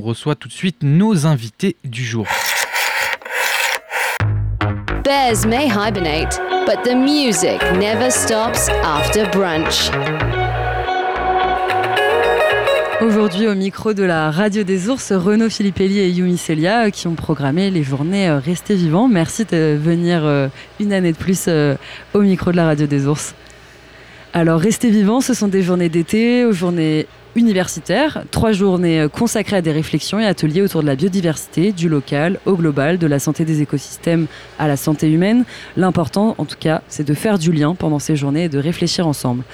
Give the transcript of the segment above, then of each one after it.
on reçoit tout de suite nos invités du jour. Bears may hibernate, but the music never stops after brunch. Aujourd'hui, au micro de la Radio des Ours, Renaud Filippelli et Yumi Celia euh, qui ont programmé les journées euh, Restez vivants. Merci de venir euh, une année de plus au micro de la Radio des Ours. Alors, Restez vivants, ce sont des journées d'été, aux journées universitaires, trois journées consacrées à des réflexions et ateliers autour de la biodiversité, du local au global, de la santé des écosystèmes à la santé humaine. L'important, en tout cas, c'est de faire du lien pendant ces journées et de réfléchir ensemble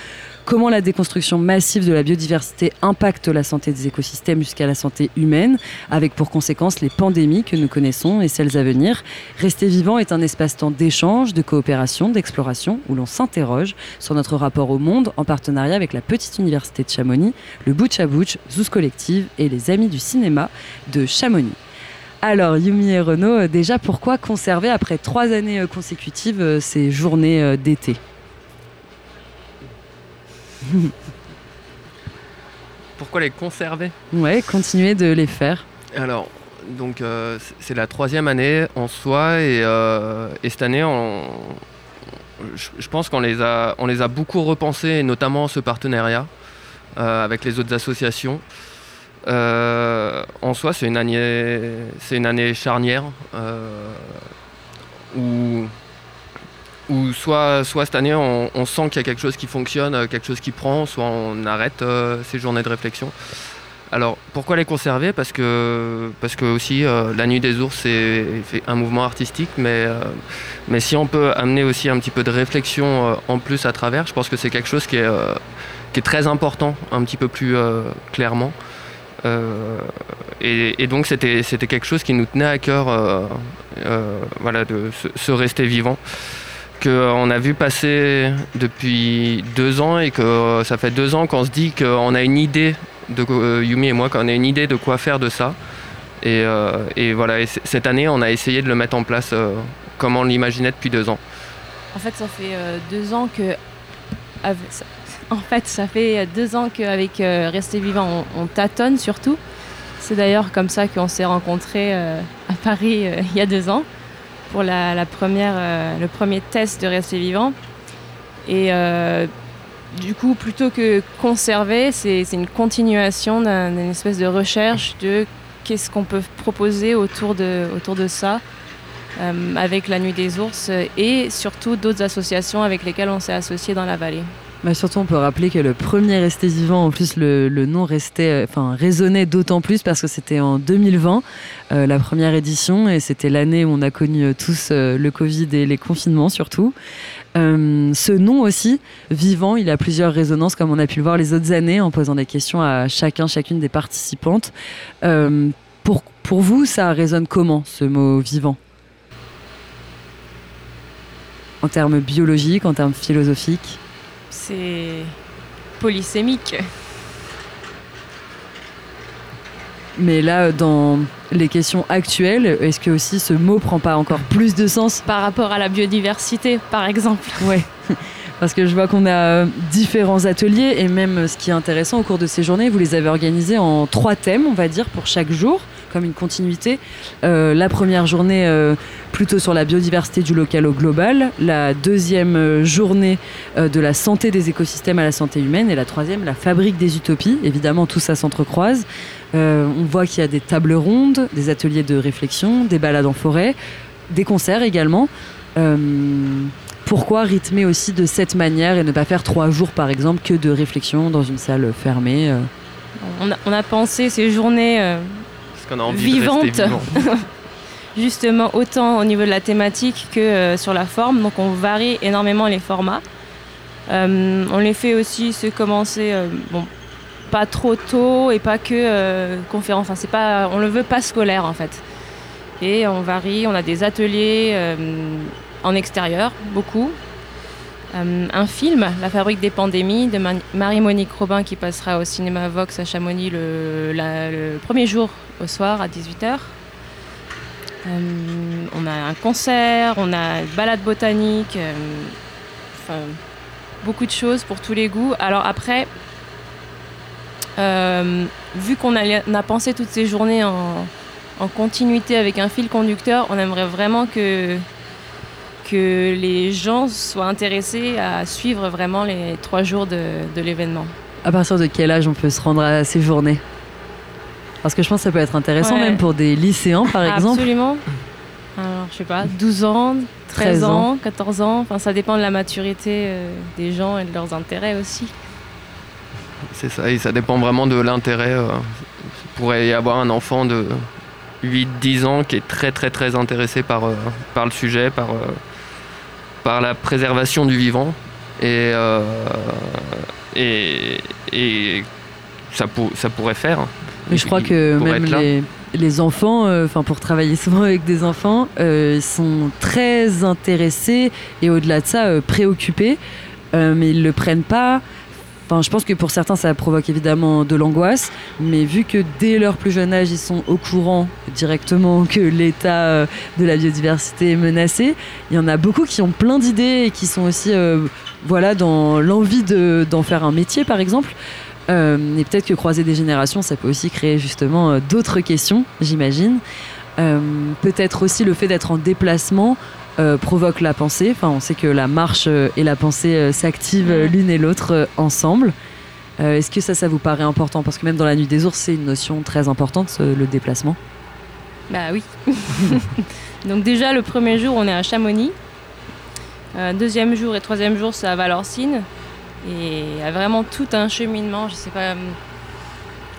comment la déconstruction massive de la biodiversité impacte la santé des écosystèmes jusqu'à la santé humaine, avec pour conséquence les pandémies que nous connaissons et celles à venir. Rester vivant est un espace-temps d'échange, de coopération, d'exploration, où l'on s'interroge sur notre rapport au monde en partenariat avec la petite université de Chamonix, le Butch à Butch, Zouz Collective et les Amis du cinéma de Chamonix. Alors, Yumi et Renaud, déjà pourquoi conserver après trois années consécutives euh, ces journées euh, d'été? Pourquoi les conserver? Ouais, continuer de les faire. Alors, donc euh, c'est la troisième année en soi et, euh, cette année, je, pense qu'on les, a, on les a beaucoup repensés, notamment ce partenariat euh, avec les autres associations. en soi, c'est une année, c'est une année charnière où ou soit, soit cette année on, sent qu'il y a quelque chose qui fonctionne, euh, quelque chose qui prend, soit on arrête euh, ces journées de réflexion. Alors pourquoi les conserver? Parce que, parce que aussi euh, la nuit des ours c'est un mouvement artistique, mais, mais si on peut amener aussi un petit peu de réflexion en plus à travers, je pense que c'est quelque chose qui est, qui est très important, un petit peu plus clairement. Et, donc c'était quelque chose qui nous tenait à cœur voilà, de se rester vivant qu'on a vu passer depuis deux ans et que ça fait deux ans qu'on se dit qu'on a une idée, de, euh, Yumi et moi, qu'on a une idée de quoi faire de ça. Et, euh, voilà, cette année, on a essayé de le mettre en place euh, comme on l'imaginait depuis deux ans. En fait, ça fait deux ans que. En fait, ça fait deux ans qu'avec Rester Vivant, on, tâtonne surtout. C'est d'ailleurs comme ça qu'on s'est rencontrés à Paris il y a deux ans pour la, première, euh, le premier test de rester vivant. Et euh, du coup, plutôt que conserver, c'est une continuation d'une espèce de recherche de qu'est-ce qu'on peut proposer autour de, autour de ça. Euh, avec la Nuit des Ours et surtout d'autres associations avec lesquelles on s'est associé dans la vallée. Bah surtout, on peut rappeler que le premier Resté Vivant, en plus, le, nom restait, euh, enfin, résonnait d'autant plus parce que c'était en 2020, euh, la première édition, et c'était l'année où on a connu euh, tous le Covid et les confinements surtout. ce nom aussi, Vivant, il a plusieurs résonances, comme on a pu le voir les autres années, en posant des questions à chacun, chacune des participantes. pour, pour vous, ça résonne comment, ce mot vivant? En termes biologiques, en termes philosophiques? C'est polysémique. Mais là, dans les questions actuelles, est-ce que aussi ce mot prend pas encore plus de sens Par rapport à la biodiversité, par exemple. Ouais. Parce que je vois qu'on a différents ateliers et même ce qui est intéressant au cours de ces journées, vous les avez organisés en trois thèmes, on va dire, pour chaque jour comme une continuité. Euh, la première journée euh, plutôt sur la biodiversité du local au global, la deuxième euh, journée de la santé des écosystèmes à la santé humaine et la troisième la fabrique des utopies. Évidemment, tout ça s'entrecroise. on voit qu'il y a des tables rondes, des ateliers de réflexion, des balades en forêt, des concerts également. pourquoi rythmer aussi de cette manière et ne pas faire trois jours par exemple que de réflexion dans une salle fermée on a, on a, pensé ces journées vivante. Justement, autant au niveau de la thématique que euh, sur la forme. Donc on varie énormément les formats. Euh, on les fait aussi se commencer, euh, bon, pas trop tôt et pas que conférence. Enfin, c'est pas, on le veut pas scolaire en fait. Et on varie. On a des ateliers en extérieur, beaucoup. un film, La fabrique des pandémies, de Marie-Monique Robin, qui passera au cinéma Vox à Chamonix le, le premier jour au soir à 18h. Euh, on a un concert, on a une balade botanique, euh, beaucoup de choses pour tous les goûts. Alors après, vu qu'on a, pensé toutes ces journées en, continuité avec un fil conducteur, on aimerait vraiment que les gens soient intéressés à suivre vraiment les trois jours de, l'événement. À partir de quel âge on peut se rendre à ces journées? Parce que je pense que ça peut être intéressant même pour des lycéens par exemple. Absolument. Alors, je sais pas, 12 ans, 13, ans, 14 ans, enfin ça dépend de la maturité euh, des gens et de leurs intérêts aussi. C'est ça, et ça dépend vraiment de l'intérêt. Euh, il pourrait y avoir un enfant de 8-10 ans qui est très très très intéressé par, euh, par le sujet, par, par la préservation du vivant. Et, et, et ça, ça pourrait faire. Mais je crois que même les, les enfants, euh, enfin pour travailler souvent avec des enfants, euh, sont très intéressés et au-delà de ça, euh, préoccupés, mais ils le prennent pas. Enfin, je pense que pour certains, ça provoque évidemment de l'angoisse, mais vu que dès leur plus jeune âge, ils sont au courant directement que l'état de la biodiversité est menacé, il y en a beaucoup qui ont plein d'idées et qui sont aussi, voilà, dans l'envie d'en faire un métier, par exemple. Euh, et peut-être que croiser des générations, ça peut aussi créer justement euh, d'autres questions, j'imagine. Euh, peut-être aussi le fait d'être en déplacement provoque la pensée. Enfin, on sait que la marche et la pensée s'activent l'une et l'autre ensemble. Est-ce que ça, ça vous paraît important? Parce que même dans la nuit des ours, c'est une notion très importante, le déplacement. Bah oui. Donc déjà, le premier jour, on est à Chamonix. deuxième jour et troisième jour, c'est à Valorcine. Et il y a vraiment tout un cheminement, je sais pas, euh,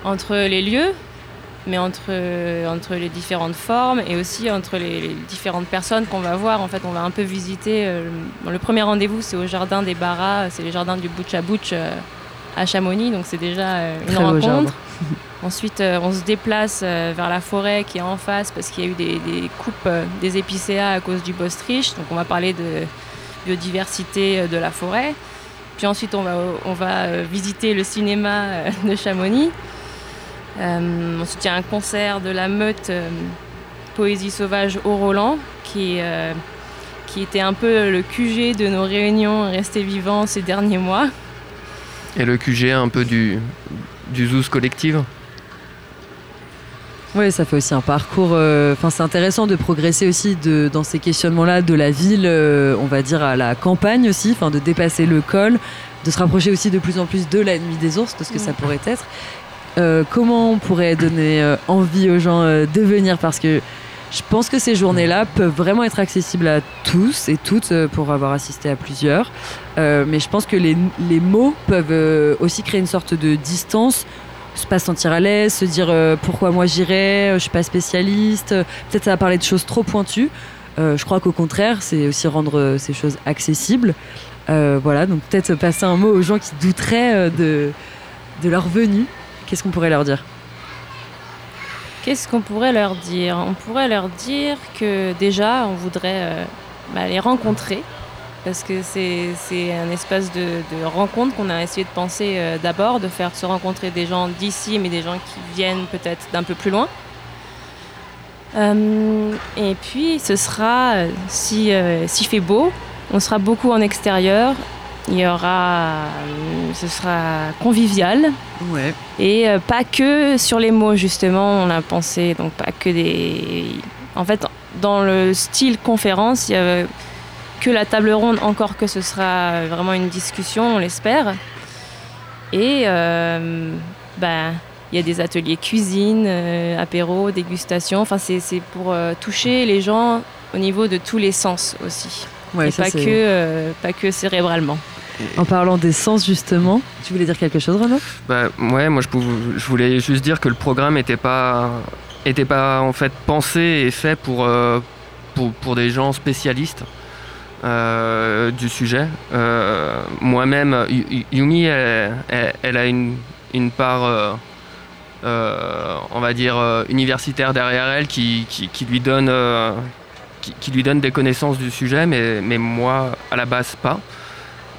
entre les lieux, mais entre, entre les différentes formes et aussi entre les, différentes personnes qu'on va voir. En fait, on va un peu visiter. Euh, le premier rendez-vous, c'est au jardin des Barras, c'est les jardins du Butch à Butch euh, à Chamonix, donc c'est déjà une rencontre. Ensuite, on se déplace vers la forêt qui est en face parce qu'il y a eu des, des coupes des épicéas à cause du Bostrich. Donc, on va parler de biodiversité de la forêt. Puis ensuite, on va, on va euh, visiter le cinéma euh, de Chamonix. Euh, ensuite, il y a un concert de la meute Poésie sauvage au Roland, qui, qui était un peu le QG de nos réunions Rester vivants ces derniers mois. Et le QG un peu du, du Zouz collective? Oui, ça fait aussi un parcours. Enfin, c'est intéressant de progresser aussi de, dans ces questionnements-là de la ville, on va dire à la campagne aussi, enfin de dépasser le col, de se rapprocher aussi de plus en plus de la nuit des ours, de ce que ça pourrait être. Euh, comment on pourrait donner euh, envie aux gens euh, de venir? Parce que je pense que ces journées-là peuvent vraiment être accessibles à tous et toutes pour avoir assisté à plusieurs. mais je pense que les, les mots peuvent aussi créer une sorte de distance se pas sentir à l'aise, se dire pourquoi moi j'irais, je suis pas spécialiste, peut-être ça va parler de choses trop pointues. je crois qu'au contraire, c'est aussi rendre ces choses accessibles. Euh, voilà, donc peut-être passer un mot aux gens qui douteraient euh, de, leur venue. Qu'est-ce qu'on pourrait leur dire? Qu'est-ce qu'on pourrait leur dire? On pourrait leur dire que déjà, on voudrait euh, bah, les rencontrer, parce que c'est un espace de, rencontre qu'on a essayé de penser d'abord, de faire se rencontrer des gens d'ici, mais des gens qui viennent peut-être d'un peu plus loin. et puis, ce sera, si, si fait beau, on sera beaucoup en extérieur. Il y aura, ce sera convivial. Ouais. Et euh, pas que sur les mots justement. On a pensé donc pas que des. En fait, dans le style conférence, il y a que la table ronde. Encore que ce sera vraiment une discussion, on l'espère. Et euh, ben, il y a des ateliers cuisine, euh, apéro, dégustation. Enfin, c'est pour toucher les gens au niveau de tous les sens aussi et pas, que, euh, pas que cérébralement. En parlant des sens justement, tu voulais dire quelque chose Renaud? Bah, Ouais, moi je, je, voulais juste dire que le programme n'était pas, était pas en fait pensé et fait pour, euh, pour, pour, des gens spécialistes euh, du sujet. Moi-même, Yumi, elle, a une, une part... on va dire universitaire derrière elle qui, qui, lui donne qui, lui donne des connaissances du sujet, mais, mais moi, à la base, pas.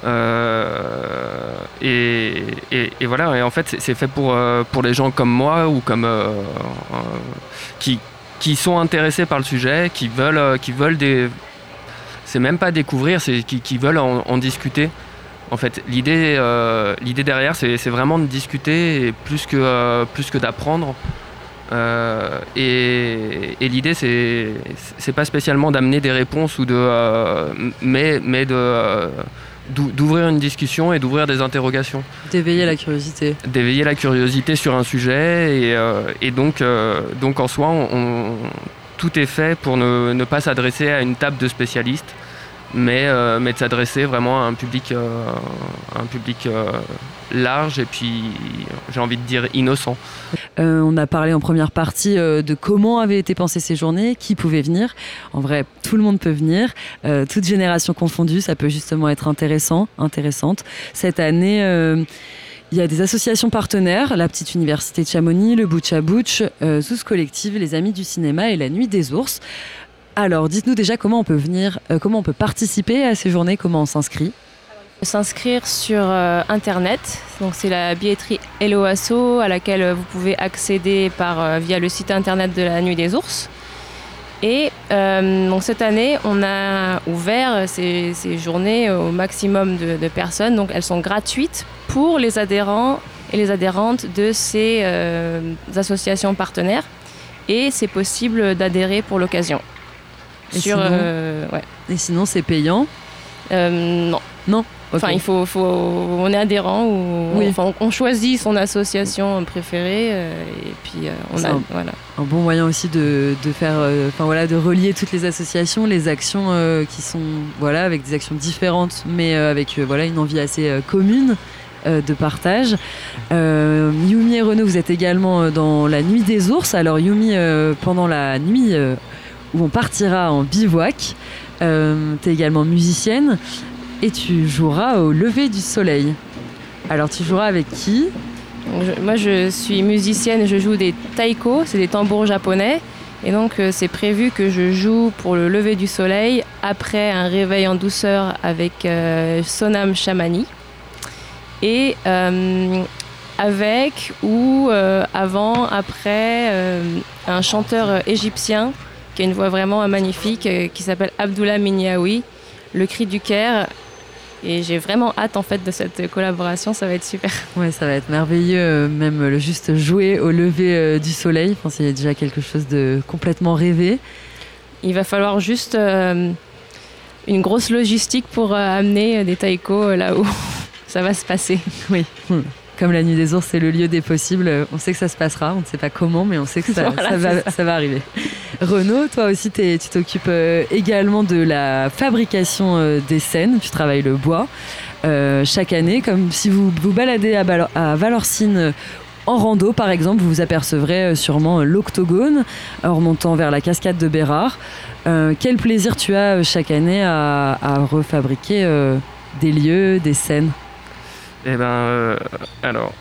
Euh, et, et, voilà, et en fait, c'est fait pour, euh, pour les gens comme moi ou comme euh, qui, qui sont intéressés par le sujet, qui veulent, qui veulent des. C'est même pas découvrir, c'est qui, qui, veulent en, discuter. En fait, l'idée, euh, l'idée derrière, c'est, vraiment de discuter et plus que, euh, plus que d'apprendre. Euh, et, l'idée, c'est, c'est pas spécialement d'amener des réponses ou de, mais, mais de d'ouvrir une discussion et d'ouvrir des interrogations. D'éveiller la curiosité. D'éveiller la curiosité sur un sujet et, et donc, donc en soi, on, tout est fait pour ne, ne pas s'adresser à une table de spécialistes mais, euh, mais de s'adresser vraiment à un public, euh, un public euh, large et puis j'ai envie de dire innocent. on a parlé en première partie de comment avaient été pensées ces journées, qui pouvait venir. En vrai, tout le monde peut venir, toute génération confondue, ça peut justement être intéressant, intéressante. Cette année, il y a des associations partenaires, la Petite Université de Chamonix, le Butch à Butch, Sous Collective, les Amis du Cinéma et la Nuit des Ours. Alors, dites-nous déjà comment on peut venir, euh, comment on peut participer à ces journées, comment on s'inscrit S'inscrire sur euh, internet, c'est la billetterie Hello à laquelle vous pouvez accéder euh, via le site internet de la Nuit des Ours. Et donc cette année, on a ouvert ces, journées au maximum de, personnes, donc elles sont gratuites pour les adhérents et les adhérentes de ces associations partenaires. Et c'est possible d'adhérer pour l'occasion. Et sinon, euh, Et sinon, c'est payant euh, Non. Non. Enfin, il faut, faut, on est adhérent ou enfin, on choisit son association préférée euh, et puis on a un, voilà. un bon moyen aussi de, de faire, enfin voilà, de relier toutes les associations, les actions qui sont voilà avec des actions différentes, mais avec voilà une envie assez commune de partage. Yumi et Renaud, vous êtes également dans la nuit des ours. Alors Yumi, pendant la nuit où on partira en bivouac. Euh, tu es également musicienne et tu joueras au lever du soleil. Alors tu joueras avec qui? Moi je suis musicienne, je joue des taiko, c'est des tambours japonais. Et donc euh, c'est prévu que je joue pour le lever du soleil après un réveil en douceur avec euh, Sonam Chamani. Et avec ou avant, après un chanteur égyptien qui a une voix vraiment magnifique, euh, qui s'appelle Abdullah Minyaoui, Le Cri du Caire. Et j'ai vraiment hâte en fait de cette collaboration, ça va être super. Ouais, ça va être merveilleux, euh, même le juste jouer au lever euh, du soleil. Enfin, c'est déjà quelque chose de complètement rêvé. Il va falloir juste une grosse logistique pour amener des taïkos là où ça va se passer. Oui. Comme la nuit des ours, c'est le lieu des possibles. On sait que ça se passera, on ne sait pas comment, mais on sait que ça, ça va arriver. Renaud, toi aussi, tu t'occupes euh, également de la fabrication euh, des scènes. Tu travailles le bois euh, chaque année. Comme si vous vous baladez à, Valorcine en rando, par exemple, vous vous apercevrez sûrement l'octogone en remontant vers la cascade de Bérard. quel plaisir tu as chaque année à, à refabriquer des lieux, des scènes? Eh ben, alors,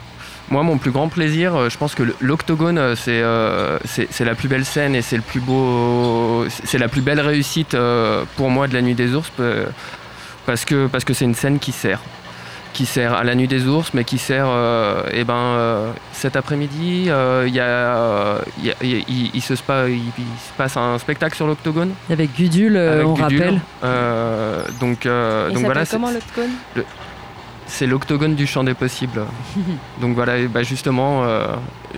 moi, mon plus grand plaisir, euh, je pense que l'octogone, euh, euh, c'est la plus belle scène et c'est le plus beau, c'est la plus belle réussite pour moi de la Nuit des Ours parce que parce que c'est une scène qui sert, qui sert à la Nuit des Ours, mais qui sert, eh ben, cet après-midi, il y a, il, se, passe un spectacle sur l'octogone. Avec Gudule, on rappelle. donc, donc voilà. Comment l'octogone? C'est l'octogone du champ des possibles. Donc voilà, bah justement, euh,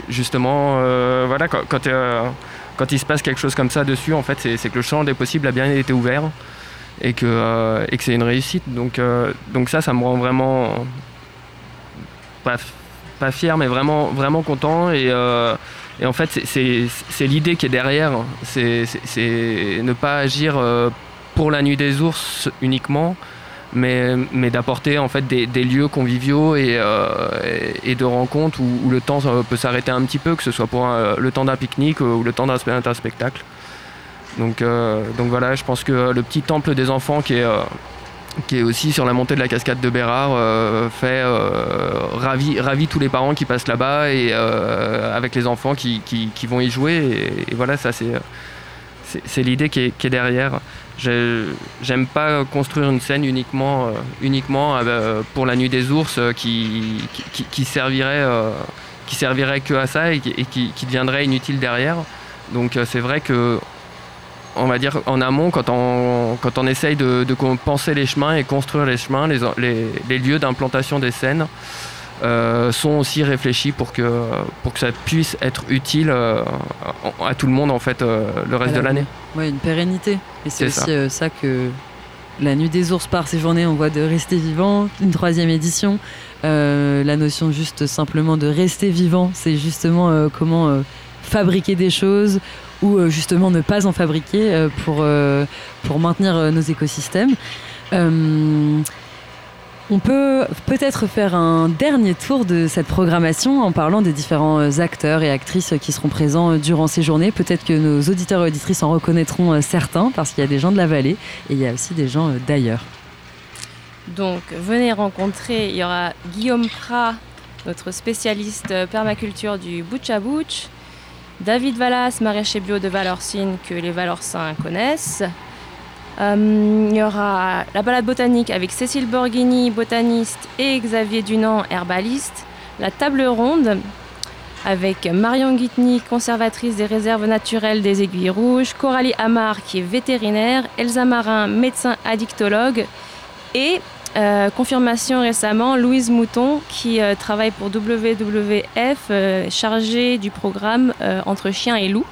justement, euh, voilà, quand, euh, quand, il se passe quelque chose comme ça dessus, en fait, c'est que le champ des possibles a bien été ouvert et que, et que c'est une réussite. Donc, donc ça, ça me rend vraiment pas, pas fier, mais vraiment, vraiment content. Et, et en fait, c'est l'idée qui est derrière. C'est ne pas agir pour la nuit des ours uniquement, mais, mais d'apporter en fait des, lieux conviviaux et, euh, et, de rencontres où, le temps peut s'arrêter un petit peu, que ce soit pour le temps d'un pique-nique ou le temps d'un spectacle. Donc, euh, donc voilà, je pense que le petit temple des enfants qui est, euh, qui est aussi sur la montée de la cascade de Bérard fait ravi, ravi, tous les parents qui passent là-bas et avec les enfants qui, qui, vont y jouer. Et, voilà, ça c'est l'idée qui est derrière. J'aime pas construire une scène uniquement, euh, uniquement euh, pour la nuit des ours euh, qui, qui, servirait, qui servirait que à ça et qui, qui, deviendrait inutile derrière. Donc c'est vrai que on va dire en amont, quand on, quand on essaye de, penser les chemins et construire les chemins, les, lieux d'implantation des scènes euh, sont aussi réfléchis pour que, pour que ça puisse être utile euh, à tout le monde en fait le reste de l'année. Oui, une pérennité. Et c'est aussi ça. que la Nuit des ours par ces journées, on voit de rester vivant, une troisième édition. la notion juste simplement de rester vivant, c'est justement comment fabriquer des choses ou euh, justement ne pas en fabriquer euh, pour, euh, pour maintenir nos écosystèmes. On peut peut-être faire un dernier tour de cette programmation en parlant des différents acteurs et actrices qui seront présents durant ces journées. Peut-être que nos auditeurs et auditrices en reconnaîtront certains parce qu'il y a des gens de la vallée et il y a aussi des gens d'ailleurs. Donc venez rencontrer, il y aura Guillaume Prat, notre spécialiste permaculture du Butch à Butch, David Vallas, maraîcher bio de Valorcine, que les Valorcins connaissent. Euh, il y aura la balade botanique avec Cécile Borghini, botaniste, et Xavier Dunant, herbaliste. La table ronde avec Marion Guitny, conservatrice des réserves naturelles des Aiguilles Rouges, Coralie Amar, qui est vétérinaire, Elsa Marin, médecin addictologue, et euh, confirmation récemment, Louise Mouton, qui euh, travaille pour WWF, chargée du programme Entre chiens et loups.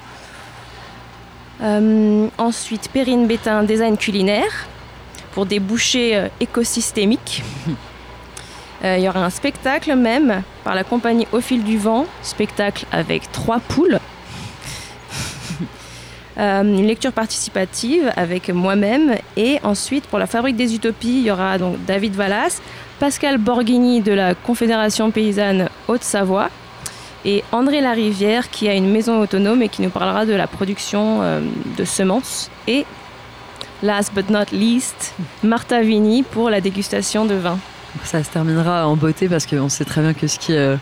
Ensuite, Perrine Bétain, design culinaire, pour des bouchées écosystémiques. Il y aura un spectacle même par la compagnie Au fil du vent, spectacle avec trois poules. Euh, une lecture participative avec moi-même et ensuite pour la Fabrique des Utopies, il y aura donc David Vallas, Pascal Borghini de la Confédération paysanne Haute-Savoie et André Larivière qui a une maison autonome et qui nous parlera de la production euh, de semences et last but not least, Martha Vini pour la dégustation de vin. Ça se terminera en beauté parce qu'on sait très bien que ce qui euh,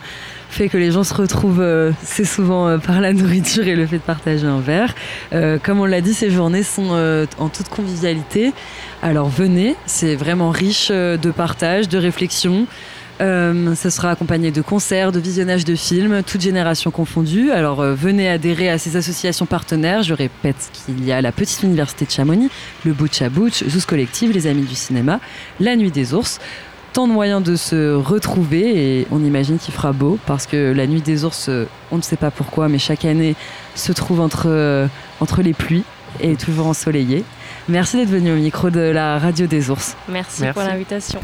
fait que les gens se retrouvent, euh, c'est souvent par la nourriture et le fait de partager un verre. Comme on l'a dit, ces journées sont en toute convivialité. Alors venez, c'est vraiment riche de partage, de réflexion. Ce sera accompagné de concerts, de visionnage de films, toutes générations confondues. Alors venez adhérer à ces associations partenaires. Je répète qu'il y a la Petite Université de Chamonix, le Butch à Butch, Zoos Collective, les Amis du Cinéma, la Nuit des Ours tant de moyens de se retrouver et on imagine qu'il fera beau parce que la nuit des ours, euh, on ne sait pas pourquoi, mais chaque année se trouve entre, euh, entre les pluies et toujours ensoleillé. Merci d'être venu au micro de la radio des ours. Merci. pour l'invitation.